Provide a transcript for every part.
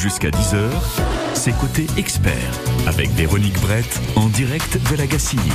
Jusqu'à 10h, c'est côté expert avec Véronique Brett en direct de la Gacilly.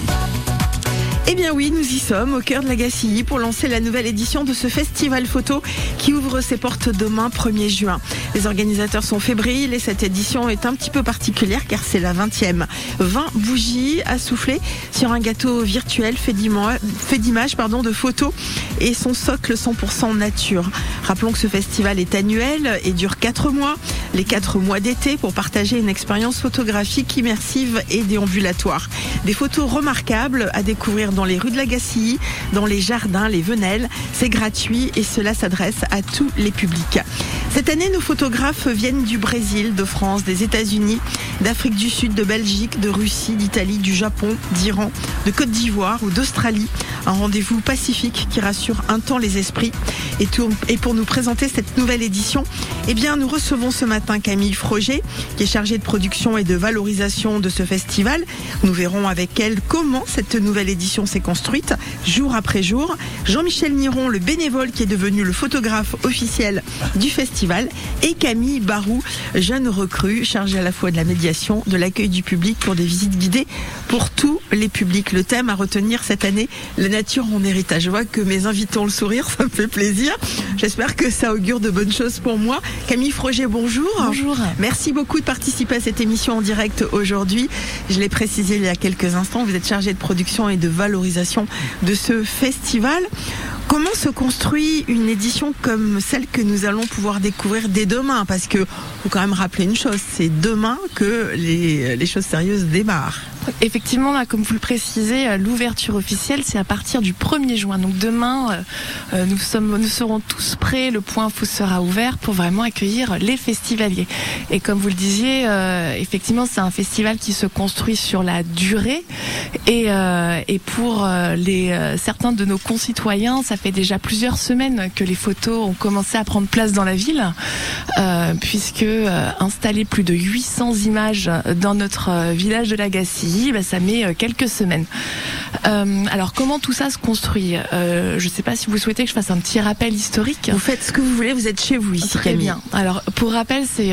Eh bien oui, nous y sommes au cœur de la Gacilly pour lancer la nouvelle édition de ce festival photo qui ouvre ses portes demain 1er juin. Les organisateurs sont fébriles et cette édition est un petit peu particulière car c'est la 20e. 20 bougies à souffler sur un gâteau virtuel fait d'images pardon, de photos et son socle 100% nature. Rappelons que ce festival est annuel et dure 4 mois, les 4 mois d'été pour partager une expérience photographique immersive et déambulatoire. Des photos remarquables à découvrir dans les rues de la Gacilly, dans les jardins, les venelles. C'est gratuit et cela s'adresse à tous les publics. Cette année, nos photographes viennent du Brésil, de France, des États-Unis, d'Afrique du Sud, de Belgique, de Russie, d'Italie, du Japon, d'Iran, de Côte d'Ivoire ou d'Australie. Un rendez-vous pacifique qui rassure un temps les esprits. Et, pour nous présenter cette nouvelle édition, eh bien, nous recevons ce matin Camille Froger, qui est chargée de production et de valorisation de ce festival. Nous verrons avec elle comment cette nouvelle édition s'est construite, jour après jour. Jean-Michel Niron, le bénévole qui est devenu le photographe officiel du festival, et Camille Barou, jeune recrue chargée à la fois de la médiation, de l'accueil du public pour des visites guidées pour tous les publics. Le thème à retenir cette année, la nature en héritage. Je vois que mes invités ont le sourire, ça me fait plaisir. J'espère que ça augure de bonnes choses pour moi. Camille Froger, bonjour. Bonjour. Merci beaucoup de participer à cette émission en direct aujourd'hui. Je l'ai précisé il y a quelques instants, vous êtes chargé de production et de valorisation de ce festival. Comment se construit une édition comme celle que nous allons pouvoir découvrir dès demain? Parce que faut quand même rappeler une chose, c'est demain que les, choses sérieuses démarrent. Effectivement, là, comme vous le précisez, euh, l'ouverture officielle, c'est à partir du 1er juin. Donc demain, euh, euh, nous, serons tous prêts, le point fou sera ouvert pour vraiment accueillir les festivaliers. Et comme vous le disiez, effectivement, c'est un festival qui se construit sur la durée. Et, pour certains de nos concitoyens, fait déjà plusieurs semaines que les photos ont commencé à prendre place dans la ville, puisque installer plus de 800 images dans notre village de la Gacille, bah, ça met euh, quelques semaines. Euh, alors comment tout ça se construit? Euh, Je ne sais pas si vous souhaitez que je fasse un petit rappel historique. Vous faites ce que vous voulez, vous êtes chez vous ici. Très bien. Alors pour rappel, c'est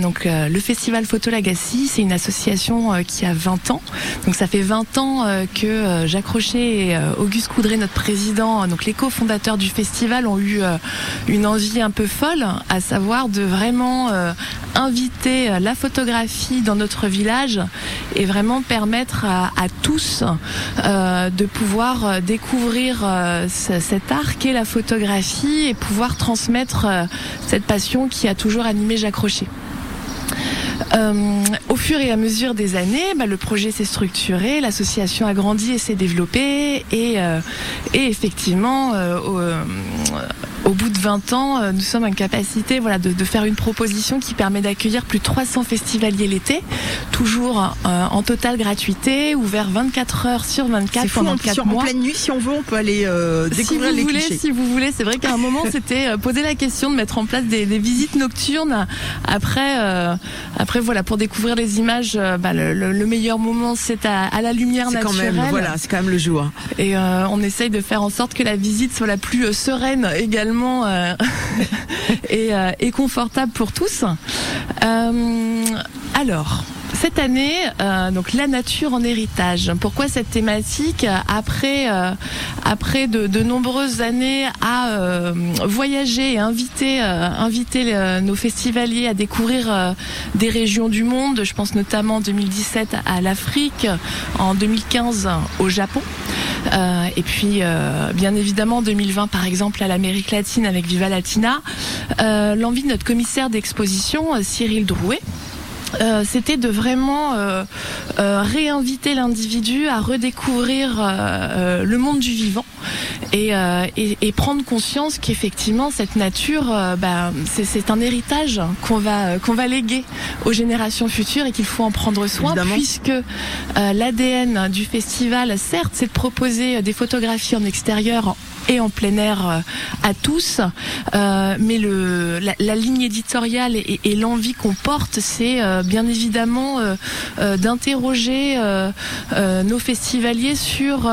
donc le Festival Photo Lagacy, c'est une association qui a 20 ans. Donc ça fait 20 ans que Jacques Rocher et Auguste Coudray, notre président, donc les cofondateurs du festival, ont eu une envie un peu folle, à savoir de vraiment inviter la photographie dans notre village et vraiment permettre à, tous euh, de pouvoir euh, découvrir euh, cet art qu'est la photographie et pouvoir transmettre cette passion qui a toujours animé Jacques Rocher. Au fur et à mesure des années, bah, le projet s'est structuré, l'association a grandi et s'est développée et, et effectivement, au bout de 20 ans, euh, nous sommes en capacité voilà, de, de faire une proposition qui permet d'accueillir plus de 300 festivaliers l'été, toujours euh, en totale gratuité, ouvert 24 heures sur 24 pendant 4 mois. En pleine nuit, si on veut, on peut aller euh, découvrir si vous les voulez, Si vous voulez, c'est vrai qu'à un moment, c'était poser la question de mettre en place des, des visites nocturnes. Après, après voilà, pour découvrir les images, bah, le, le, meilleur moment, c'est à, à, la lumière naturelle. Quand même, voilà, c'est quand même le jour. Et on essaye de faire en sorte que la visite soit la plus sereine également euh, euh, et, confortable pour tous. Euh, alors, cette année, donc la nature en héritage. Pourquoi cette thématique après après de, nombreuses années à voyager et inviter inviter nos festivaliers à découvrir des régions du monde. Je pense notamment en 2017 à l'Afrique, en 2015 au Japon. Euh, et puis, euh, bien évidemment, 2020, par exemple, à l'Amérique latine avec Viva Latina, euh, l'envie de notre commissaire d'exposition, Cyril Drouet, euh, c'était de vraiment euh, euh, réinviter l'individu à redécouvrir le monde du vivant et, et, prendre conscience qu'effectivement cette nature, bah, c'est un héritage qu'on va qu'on va léguer aux générations futures et qu'il faut en prendre soin puisque l'ADN du festival, certes, c'est de proposer des photographies en extérieur et en plein air à tous. mais le, la, ligne éditoriale et, l'envie qu'on porte, c'est bien évidemment d'interroger nos festivaliers sur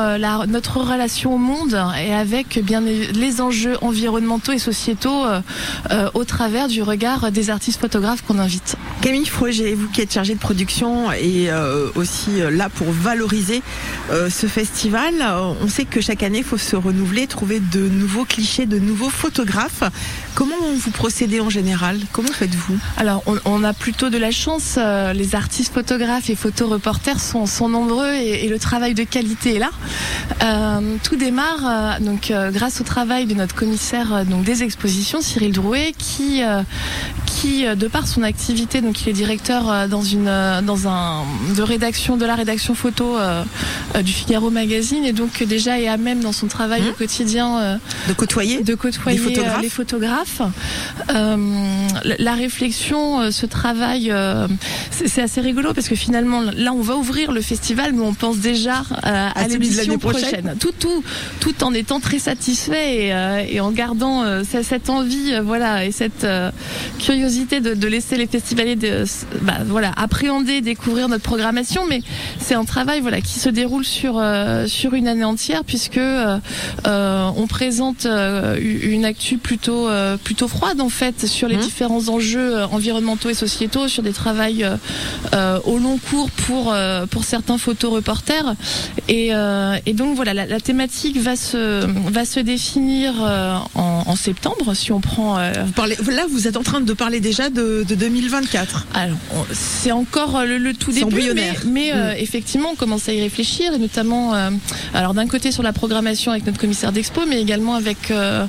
notre relation au monde et avec bien les enjeux environnementaux et sociétaux au travers du regard des artistes photographes qu'on invite. Camille Froger, vous qui êtes chargée de production et euh, aussi euh, là pour valoriser euh, ce festival, on sait que chaque année il faut se renouveler, de nouveaux clichés, de nouveaux photographes. Comment vous procédez en général? Comment faites-vous? Alors on, a plutôt de la chance, les artistes photographes et photoreporters sont, sont nombreux et, le travail de qualité est là. tout démarre donc grâce au travail de notre commissaire donc des expositions Cyril Drouet qui qui, euh, de par son activité, donc il est directeur euh, dans une euh, dans un de rédaction de la rédaction photo du Figaro Magazine et donc déjà est à même dans son travail au mmh. Quotidien de côtoyer de côtoyer les photographes. la réflexion, ce travail, c'est assez rigolo parce que finalement là on va ouvrir le festival, mais on pense déjà à, l'édition prochaine. Tout tout tout en étant très satisfait et, et en gardant cette envie, voilà, et cette curiosité de, laisser les festivaliers de, bah, voilà, appréhender, découvrir notre programmation, mais c'est un travail voilà, qui se déroule sur, euh, sur une année entière puisque euh, euh, on présente une actu plutôt, plutôt froide en fait sur les mmh. différents enjeux environnementaux et sociétaux, sur des travails au long cours pour, pour certains photoreporters. Et, et donc voilà, la, thématique va se, va se définir en, en septembre si on prend... Vous parlez, là, vous êtes en train de parler déjà de, 2024. Alors, c'est encore le, tout début, mais, mais euh, mm. effectivement, on commence à y réfléchir, et notamment, euh, alors d'un côté sur la programmation avec notre commissaire d'expo, mais également avec euh,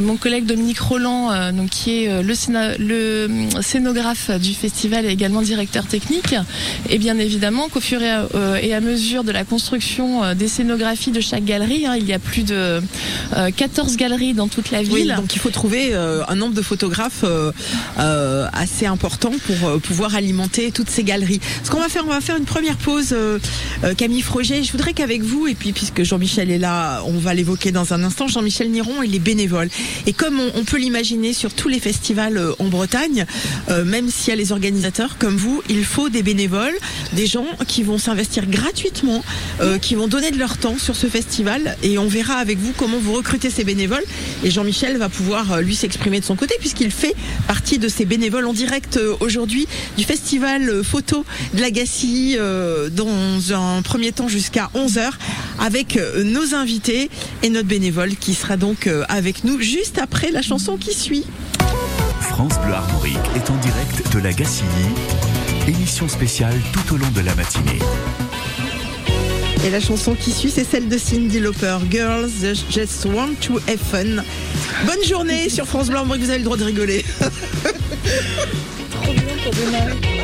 mon collègue Dominique Roland, donc qui est le, le scénographe du festival et également directeur technique. Et bien évidemment qu'au fur et à, mesure de la construction des scénographies de chaque galerie, hein, il y a plus de 14 galeries dans toute la ville. donc il faut trouver un nombre de photographes euh, assez important pour euh, pouvoir alimenter toutes ces galeries. Ce qu'on va faire, on va faire une première pause. Euh, Camille Froger, je voudrais qu'avec vous, et puis puisque Jean-Michel est là, on va l'évoquer dans un instant, Jean-Michel Niron, il est bénévole. Et comme on, peut l'imaginer sur tous les festivals en Bretagne, même s'il y a les organisateurs comme vous, il faut des bénévoles, des gens qui vont s'investir gratuitement, qui vont donner de leur temps sur ce festival. Et on verra avec vous comment vous recrutez ces bénévoles. Et Jean-Michel va pouvoir lui s'exprimer de son côté puisqu'il fait partie de ces bénévoles en direct euh, aujourd'hui du festival euh, photo de la euh, dans un premier temps jusqu'à 11h avec nos invités et notre bénévole qui sera donc avec nous juste après la chanson qui suit. France Bleu Armorique est en direct de la Gacilly, émission spéciale tout au long de la matinée. Et la chanson qui suit, c'est celle de Cindy Lauper, Girls Just Want to Have Fun. Bonne journée sur France Blanc, vous avez le droit de rigoler. Trop.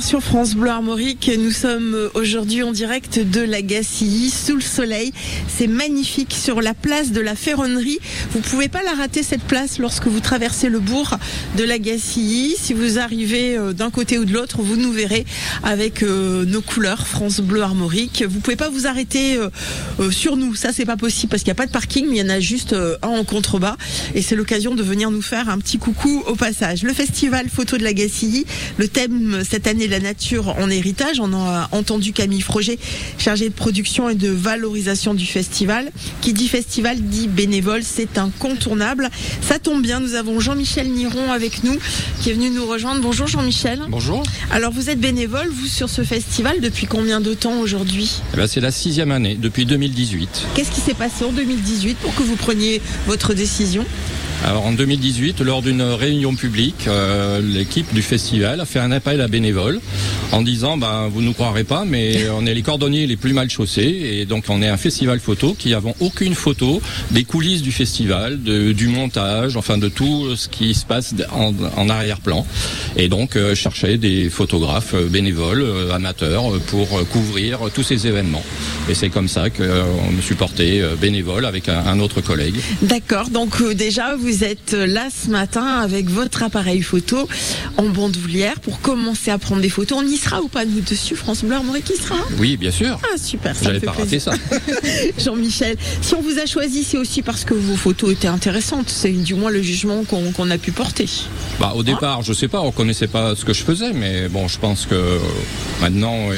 Sur France Bleu Armorique. Nous sommes aujourd'hui en direct de la Gacilly sous le soleil. C'est magnifique sur la place de la Ferronnerie. Vous pouvez pas la rater cette place lorsque vous traversez le bourg de la Gacilly. Si vous arrivez euh, d'un côté ou de l'autre, vous nous verrez avec euh, nos couleurs France Bleu Armorique. Vous pouvez pas vous arrêter euh, sur nous. Ça c'est pas possible parce qu'il n'y a pas de parking, mais il y en a juste un en contrebas et c'est l'occasion de venir nous faire un petit coucou au passage. Le festival photo de la Gacilly, le thème cette année la nature en héritage. On a entendu Camille Froger, chargée de production et de valorisation du festival. Qui dit festival dit bénévole, c'est incontournable. Ça tombe bien, nous avons Jean-Michel Niron avec nous qui est venu nous rejoindre. Bonjour Jean-Michel. Bonjour. Alors vous êtes bénévole, vous sur ce festival depuis combien de temps aujourd'hui? Eh ben, C'est la sixième année, depuis 2018. Qu'est-ce qui s'est passé en 2018 pour que vous preniez votre décision? Alors en 2018, lors d'une réunion publique, euh, l'équipe du festival a fait un appel à bénévoles en disant ben vous nous croirez pas, mais on est les cordonniers les plus mal chaussés et donc on est un festival photo qui n'avons aucune photo des coulisses du festival, de, du montage, enfin de tout ce qui se passe en, arrière-plan. Et donc euh, chercher des photographes euh, bénévoles, euh, amateurs, pour couvrir tous ces événements. Et c'est comme ça qu'on me suis porté bénévole avec un, un autre collègue. D'accord. Donc déjà vous vous êtes là ce matin avec votre appareil photo en bandoulière pour commencer à prendre des photos. On y sera ou pas nous dessus France Bleu Armorique qui sera? Oui, bien sûr. Ah super, ça J'allais pas rater ça. Jean-Michel, si on vous a choisi, c'est aussi parce que vos photos étaient intéressantes. C'est du moins le jugement qu'on a pu porter. Bah au départ, je sais pas, on connaissait pas ce que je faisais, mais bon, je pense que maintenant.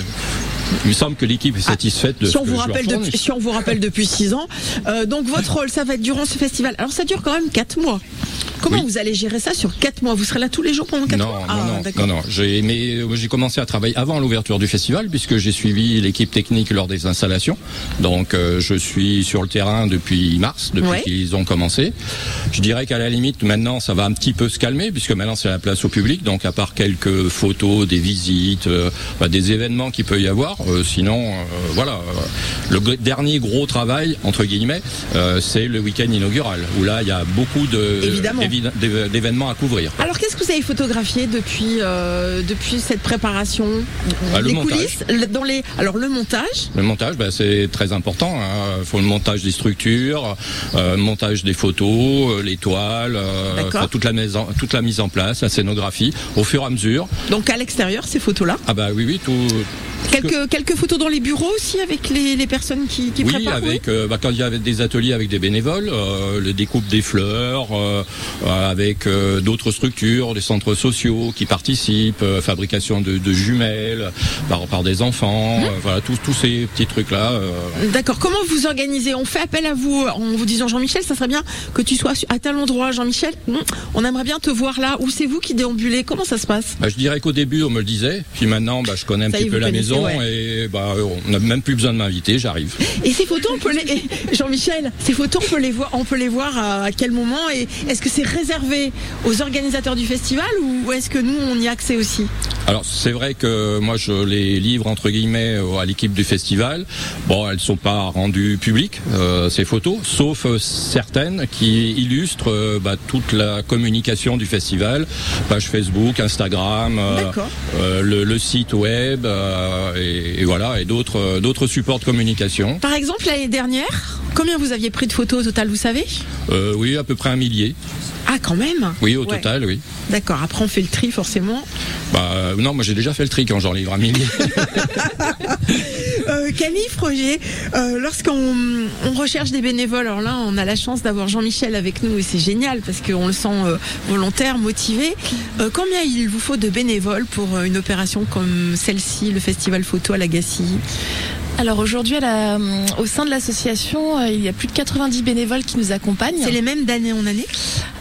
Il me semble que l'équipe est ah, satisfaite de si ce on que vous rappelle depuis, Si on vous rappelle depuis 6 ans, euh, donc votre rôle, ça va être durant ce festival. Alors ça dure quand même 4 mois. Comment vous allez gérer ça sur 4 mois? Vous serez là tous les jours pendant 4 non, mois? Non, ah, non, non, J'ai, mais, j'ai commencé à travailler avant l'ouverture du festival puisque j'ai suivi l'équipe technique lors des installations. Donc euh, je suis sur le terrain depuis mars, depuis qu'ils ont commencé. Je dirais qu'à la limite maintenant ça va un petit peu se calmer puisque maintenant c'est la place au public. Donc à part quelques photos, des visites, euh, bah, des événements qu'il peut y avoir, euh, sinon voilà. le dernier gros travail entre guillemets, c'est le week-end inaugural où là il y a beaucoup de d'événements à couvrir. Alors qu'est-ce que vous avez photographié depuis euh, depuis cette préparation? Bah, Les coulisses, dans les alors le montage? Le montage, bah, c'est très important. Hein. Il faut le montage des structures, euh, montage des photos, euh, les toiles, toute la maison, toute la mise en place, la scénographie, au fur et à mesure. Donc à l'extérieur, ces photos-là? Ah bah oui, oui, tout Quelques, quelques photos dans les bureaux aussi avec les, les personnes qui, qui oui, Avec, euh, bah, quand il y avait des ateliers avec des bénévoles, euh, le découpe des fleurs, euh, avec d'autres structures, des centres sociaux qui participent, fabrication de, de, jumelles par, par des enfants, mmh. voilà tous tous ces petits trucs là. D'accord. Comment vous organisez? On fait appel à vous en vous disant Jean-Michel, ça serait bien que tu sois à tel endroit, Jean-Michel. Mmh. On aimerait bien te voir là. Où c'est vous qui déambulez? Comment ça se passe? Bah, Je dirais qu'au début on me le disait, puis maintenant bah, je connais un petit peu la maison et bah, on n'a même plus besoin de m'inviter, j'arrive. Et ces photos, on peut les... Jean-Michel, ces photos, on peut les voir, on peut les voir à quel moment? Et est-ce que c'est réservé aux organisateurs du festival ou est-ce que nous on y a accès aussi Alors c'est vrai que moi je les livre entre guillemets à l'équipe du festival. Bon, elles sont pas rendues publiques euh, ces photos, sauf euh, certaines qui illustrent euh, bah, toute la communication du festival, page Facebook, Instagram, le, le, site web et, voilà, et euh, d'autres supports de communication. Par exemple, l'année dernière, combien vous aviez pris de photos au total, vous savez euh, Oui, à peu près un millier. Ah, quand même Oui, au total, oui. D'accord, après on fait le tri forcément. Bah euh, non, moi j'ai déjà fait le tri quand j'en livre un millier. Camille Froger, lorsqu'on recherche des bénévoles, alors là on a la chance d'avoir Jean-Michel avec nous et c'est génial parce qu'on le sent volontaire, motivé. combien il vous faut de bénévoles pour une opération comme celle-ci, le festival photo à la Gacilly alors aujourd'hui, au sein de l'association, il y a plus de 90 bénévoles qui nous accompagnent. C'est les mêmes d'année en année?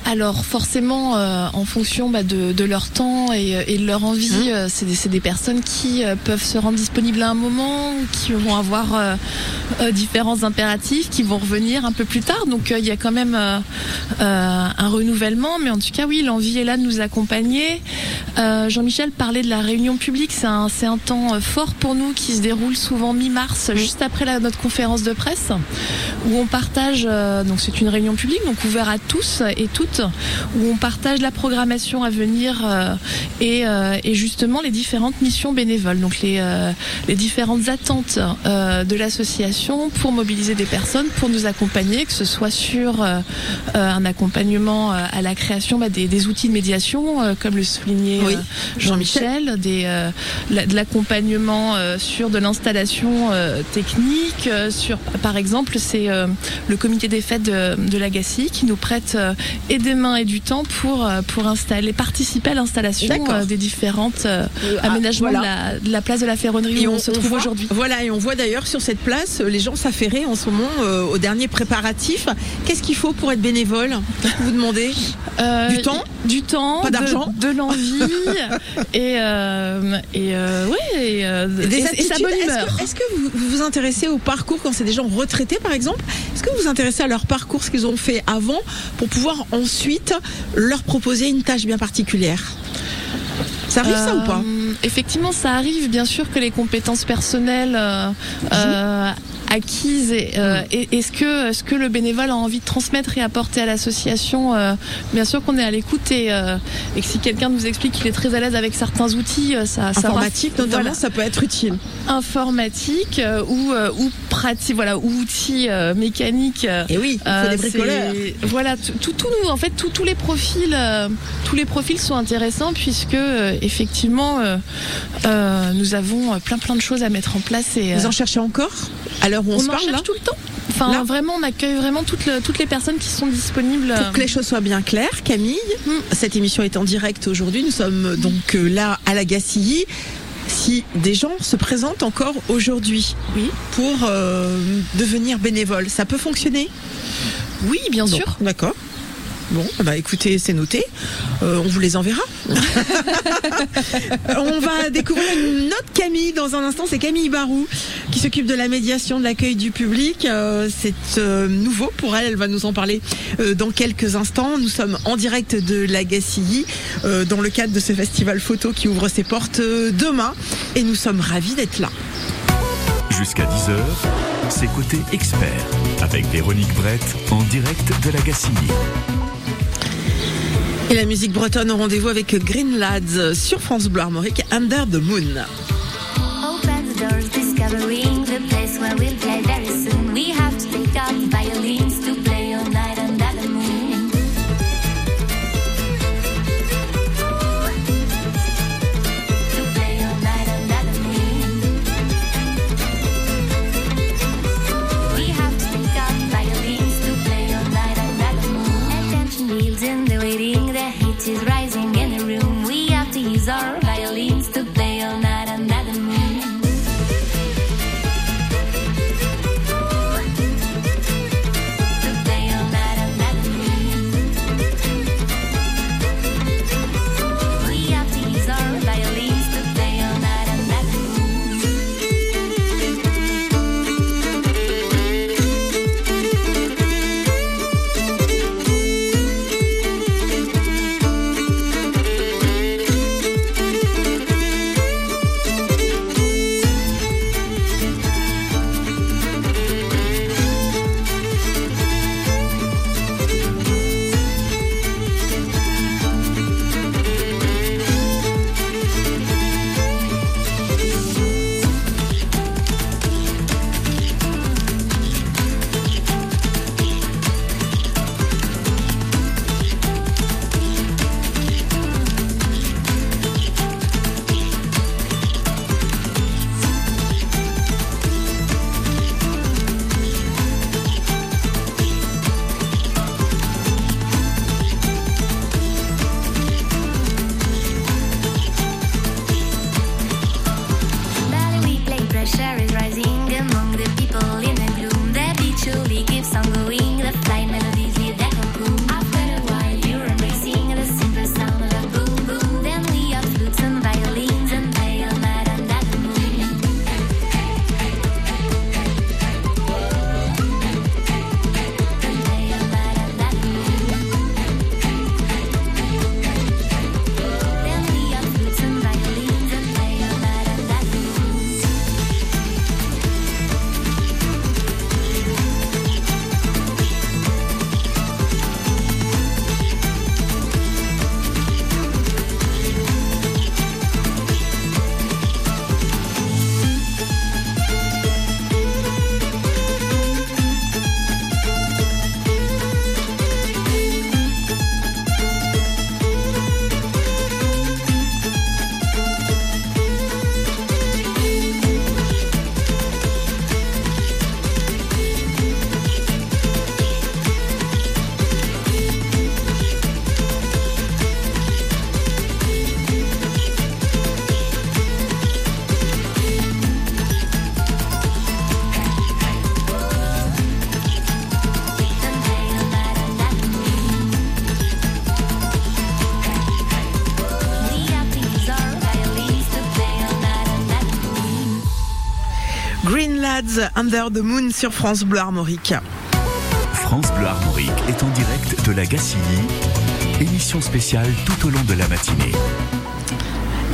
Alors forcément, euh, en fonction bah, de, leur temps et, de leur envie, mmh. euh, c'est des, personnes qui euh, peuvent se rendre disponibles à un moment, qui vont avoir différents impératifs, qui vont revenir un peu plus tard. Donc il y a quand même un renouvellement, mais en tout cas oui, l'envie est là de nous accompagner. Jean-Michel parlait de la réunion publique, c'est un, un, temps fort pour nous qui se déroule souvent mi-mars, juste après la, notre conférence de presse, où on partage. donc c'est une réunion publique, donc ouverte à tous et toutes où on partage la programmation à venir euh, et, euh, et, justement les différentes missions bénévoles, donc les, euh, les différentes attentes de l'association pour mobiliser des personnes, pour nous accompagner, que ce soit sur un accompagnement à la création bah, des, des, outils de médiation, comme le soulignait Jean-Michel, des de l'accompagnement sur de l'installation technique, sur par exemple c'est le comité des fêtes de, de l'Agassi qui nous prête et des mains et du temps pour pour installer, participer à l'installation euh, des différentes euh, ah, aménagements de, la, place de la Ferronnerie où on, se trouve aujourd'hui. Voilà, et on voit d'ailleurs sur cette place les gens s'affairer en ce moment euh, au dernier préparatif. Qu'est-ce qu'il faut pour être bénévole? Vous demandez? Du temps Du temps, pas d'argent, de, l'envie et et oui, et, sa bonne humeur. Est-ce que, vous, vous intéressez au parcours quand c'est des gens retraités par exemple? Est-ce que vous vous intéressez à leur parcours, ce qu'ils ont fait avant, pour pouvoir ensuite leur proposer une tâche bien particulière? Ça arrive ça ou pas? Euh, Effectivement, ça arrive. Bien sûr que les compétences personnelles euh, euh, et, est-ce que ce que le bénévole a envie de transmettre et apporter à l'association bien sûr qu'on est à l'écoute et, et, que si quelqu'un nous explique qu'il est très à l'aise avec certains outils ça informatique ça notamment ça peut être utile. Informatique ou ou pratique voilà ou outils mécaniques et oui il faut des bricoleurs. voilà tout, tout nous en fait tous les profils tous les profils sont intéressants puisque effectivement, euh, euh, nous avons plein plein de choses à mettre en place. Et, Vous en euh, cherchez encore? Alors on, on se en cherche tout le temps. Enfin, vraiment, on accueille vraiment toutes, toutes les personnes qui sont disponibles. Pour que les choses soient bien claires, Camille, mm. cette émission est en direct aujourd'hui. Nous sommes donc là à la Gacilly si des gens se présentent encore aujourd'hui oui. pour devenir bénévoles, ça peut fonctionner? Oui, bien sûr. D'accord. Bon, bah écoutez, c'est noté. Euh, on vous les enverra. on va découvrir une autre Camille dans un instant. C'est Camille Barou qui s'occupe de la médiation, de l'accueil du public. Euh, c'est euh, nouveau pour elle. Elle va nous en parler dans quelques instants. Nous sommes en direct de la Gacilly dans le cadre de ce festival photo qui ouvre ses portes demain. Et nous sommes ravis d'être là. Jusqu'à 10h, c'est côté expert avec Véronique Brett en direct de la Gacilly. Et la musique bretonne au rendez-vous avec Green Lads sur France Bleu Armorique, Under the Moon. Under Moon sur France Bleu Armorique. France Bleu Armorique est en direct de la Gacilly. Émission spéciale tout au long de la matinée.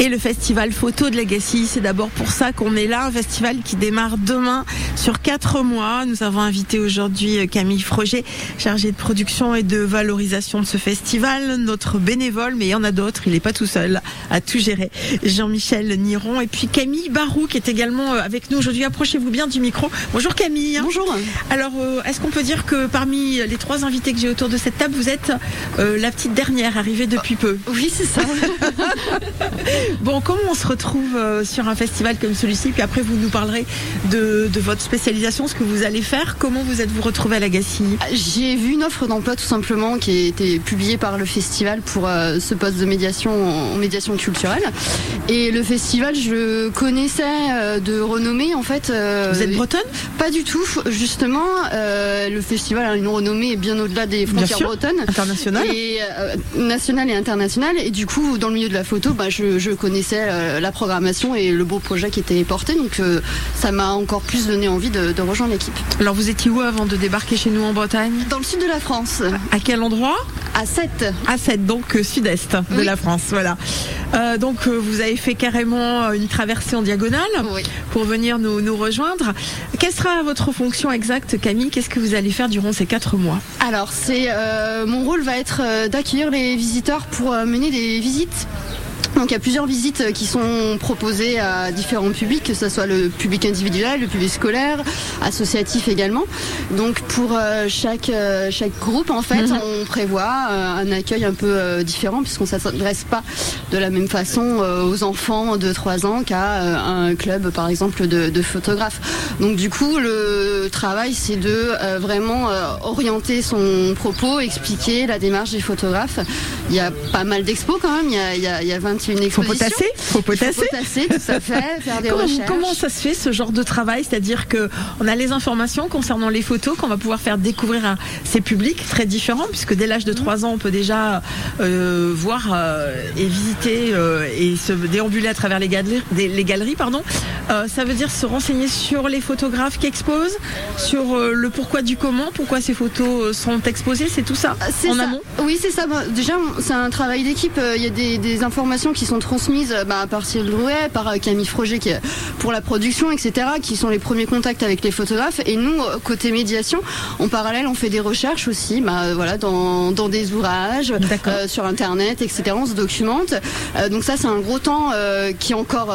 Et le festival photo de Legacy, c'est d'abord pour ça qu'on est là, un festival qui démarre demain sur quatre mois. Nous avons invité aujourd'hui Camille Froger, chargée de production et de valorisation de ce festival, notre bénévole, mais il y en a d'autres, il n'est pas tout seul à tout gérer. Jean-Michel Niron et puis Camille Barou qui est également euh, avec nous aujourd'hui. Approchez-vous bien du micro. Bonjour Camille. Bonjour. Alors, euh, est-ce qu'on peut dire que parmi les trois invités que j'ai autour de cette table, vous êtes euh, la petite dernière arrivée depuis peu? Oui, c'est ça. Bon, comment on se retrouve euh, sur un festival comme celui-ci? Puis après, vous nous parlerez de, de, votre spécialisation, ce que vous allez faire. Comment vous êtes-vous retrouvé à la Gacilly J'ai vu une offre d'emploi tout simplement qui a été publiée par le festival pour euh, ce poste de médiation en médiation culturelle. Et le festival, je connaissais euh, de renommée en fait. vous êtes bretonne? Pas du tout. Justement, le festival a une renommée bien au-delà des frontières bretonnes. Internationale et, Nationale et internationale. Et du coup, dans le milieu de la photo, bah, je, je connaissais euh, la programmation et le beau projet qui était porté. Donc euh, ça m'a encore plus donné envie de, de rejoindre l'équipe. Alors vous étiez où avant de débarquer chez nous en Bretagne? Dans le sud de la France. À quel endroit? À 7. À 7, donc euh, sud-est de Oui. la France. Voilà. Euh, donc vous avez fait carrément une traversée en diagonale Oui. pour venir nous, nous rejoindre. Quelle sera votre fonction exacte, Camille? Qu'est-ce que vous allez faire durant ces quatre mois? Alors, c'est euh, mon rôle va être d'accueillir les visiteurs pour mener des visites. Donc il y a plusieurs visites qui sont proposées à différents publics, que ce soit le public individuel, le public scolaire, associatif également. Donc pour euh, chaque euh, chaque groupe en fait, Mhm. on prévoit euh, un accueil un peu différent puisqu'on ne s'adresse pas de la même façon aux enfants de 3 ans qu'à un club par exemple de, de photographes. Donc du coup le travail c'est de vraiment orienter son propos, expliquer la démarche des photographes. Il y a pas mal d'expos quand même, il y a, il y a, il y a 21 Faut potasser Faut potasser tout à fait, faire des Comment, recherches. comment ça se fait ce genre de travail? C'est-à-dire que on a les informations concernant les photos qu'on va pouvoir faire découvrir à ces publics très différents, puisque dès l'âge de 3 ans, on peut déjà euh, voir euh, et visiter euh, et se déambuler à travers les galeries. des- les galeries pardon. Ça veut dire se renseigner sur les photographes qui exposent, sur le pourquoi du comment, pourquoi ces photos sont exposées, c'est tout ça en ça. amont? Oui, c'est ça. Déjà, c'est un travail d'équipe. Il y a des, des informations qui sont transmises euh, bah, à partir de Rouet, par euh, Camille Froger qui est pour la production, etc., qui sont les premiers contacts avec les photographes. Et nous, euh, côté médiation, en parallèle, on fait des recherches aussi, bah, voilà, dans, dans des ouvrages, euh, sur Internet, etc. On se documente. Euh, donc ça, c'est un gros temps euh, qui est encore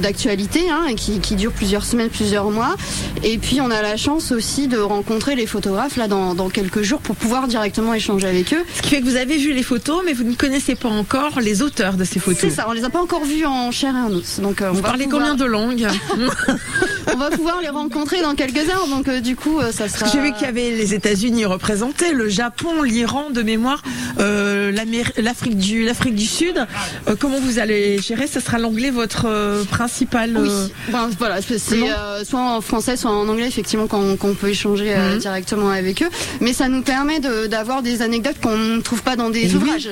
d'actualité, hein, et qui, qui dure plusieurs semaines, plusieurs mois. Et puis, on a la chance aussi de rencontrer les photographes là dans, dans quelques jours pour pouvoir directement échanger avec eux. Ce qui fait que vous avez vu les photos, mais vous ne connaissez pas encore les auteurs de ces photos. C'est ça, on les a pas encore vus en chair et en os. Donc, euh, on Vous va parlez pouvoir- combien de langues? On va pouvoir les rencontrer dans quelques heures. Donc, euh, du coup, euh, ça sera. J'ai vu qu'il y avait les États-Unis représentés, le Japon, l'Iran de mémoire, euh, l'Afrique du, l'Afrique du Sud. Comment vous allez gérer Ce sera l'anglais votre principal. Oui, Ben, voilà, c'est soit en français, soit en anglais, effectivement, qu'on peut échanger Mhm. directement avec eux. Mais ça nous permet de- d'avoir des anecdotes qu'on ne trouve pas dans des Et oui. ouvrages.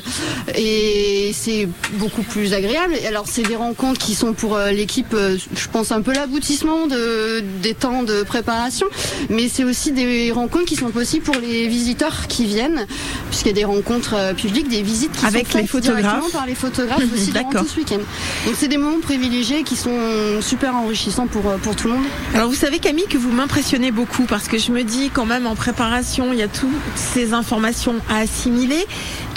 Et c'est beaucoup plus agréable. Et alors, c'est des rencontres qui sont pour euh, l'équipe, euh, je pense, un peu l'aboutissement de, des temps de préparation. Mais c'est aussi des rencontres qui sont possibles pour les visiteurs qui viennent, puisqu'il y a des rencontres euh, publiques, des visites qui Avec sont les photographes. directement par les photographes aussi durant tout ce week-end. Donc, c'est des moments privilégiés qui sont super enrichissants pour, pour tout le monde. Alors vous savez Camille que vous m'impressionnez beaucoup parce que je me dis quand même en préparation il y a toutes ces informations à assimiler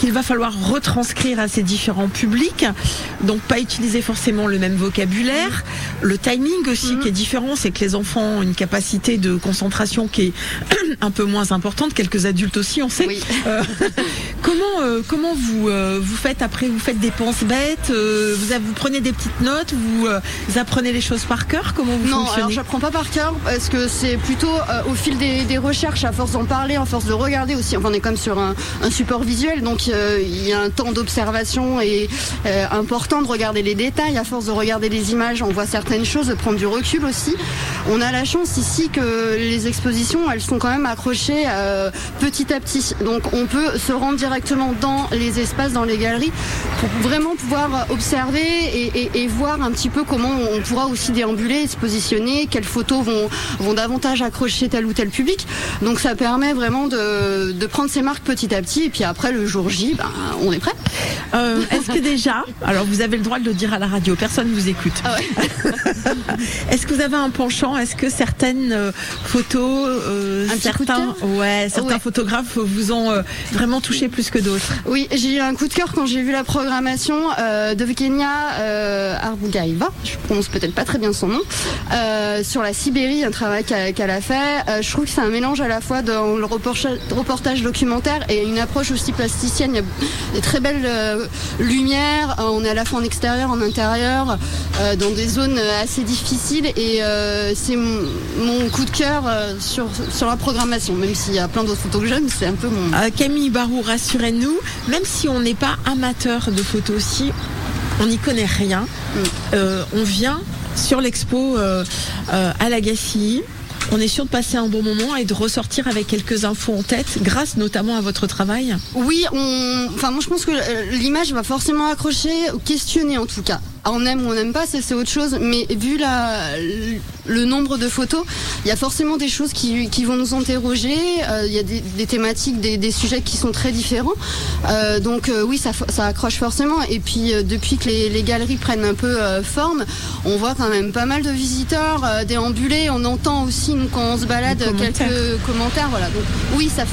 qu'il va falloir retranscrire à ces différents publics. Donc pas utiliser forcément le même vocabulaire, le timing aussi qui est différent, c'est que les enfants ont une capacité de concentration qui est un peu moins importante, quelques adultes aussi on sait. Oui. Euh, comment euh, comment vous euh, vous faites après? Vous faites des penses bêtes, vous, vous prenez des petites notes, vous, vous apprenez les choses par cœur, comment vous Non, fonctionnez? alors j'apprends pas par cœur parce que c'est plutôt au fil des, des recherches, à force d'en parler, à force de regarder aussi. Enfin, on est comme sur un, un support visuel, donc il y a un temps d'observation et euh, important de regarder les détails. À force de regarder les images, on voit certaines choses, de prendre du recul aussi. On a la chance ici que les expositions, elles sont quand même accrochées euh, petit à petit, donc on peut se rendre directement dans les espaces, dans les galeries, pour vraiment pouvoir observer et, voir un petit peu comment on pourra aussi déambuler, se positionner, quelles photos vont, vont davantage accrocher tel ou tel public. Donc ça permet vraiment de, de prendre ses marques petit à petit et puis après le jour J, ben, on est prêt. Euh, est-ce que déjà, alors vous avez le droit de le dire à la radio, personne ne vous écoute. Ah Est-ce que vous avez un penchant Est-ce que certaines euh, photos, euh, certains, ouais, certains photographes vous ont vraiment touché plus que d'autres Oui, j'ai eu un coup de cœur quand j'ai vu la programmation de Kenya Arbugaiva, je prononce peut-être pas très bien son nom, sur la Sibérie, un travail qu'elle a fait. je trouve que c'est un mélange à la fois dans le reportage documentaire et une approche aussi plasticienne. Il y a des très belles lumières, on est à la fois en extérieur, en intérieur, euh, dans des zones assez difficiles et euh, c'est mon coup de cœur euh, sur, sur la programmation, même s'il y a plein d'autres photos que j'aime, c'est un peu mon... Camille Barou, rassurez-nous, même si on n'est pas amateur de photos aussi, on n'y connaît rien, mm. on vient sur l'expo à la Gacilly on est sûr de passer un bon moment et de ressortir avec quelques infos en tête, grâce notamment à votre travail Oui, enfin, moi je pense que l'image va forcément accrocher, questionner en tout cas. On aime ou on n'aime pas, c'est autre chose. Mais vu la, le nombre de photos, il y a forcément des choses qui, vont nous interroger. Euh, il y a des, thématiques, des, sujets qui sont très différents. Euh, donc euh, oui, ça, accroche forcément. Et puis depuis que les, galeries prennent un peu forme, on voit quand même pas mal de visiteurs déambuler. On entend aussi, nous, quand on se balade, quelques commentaires. Voilà. Donc oui, ça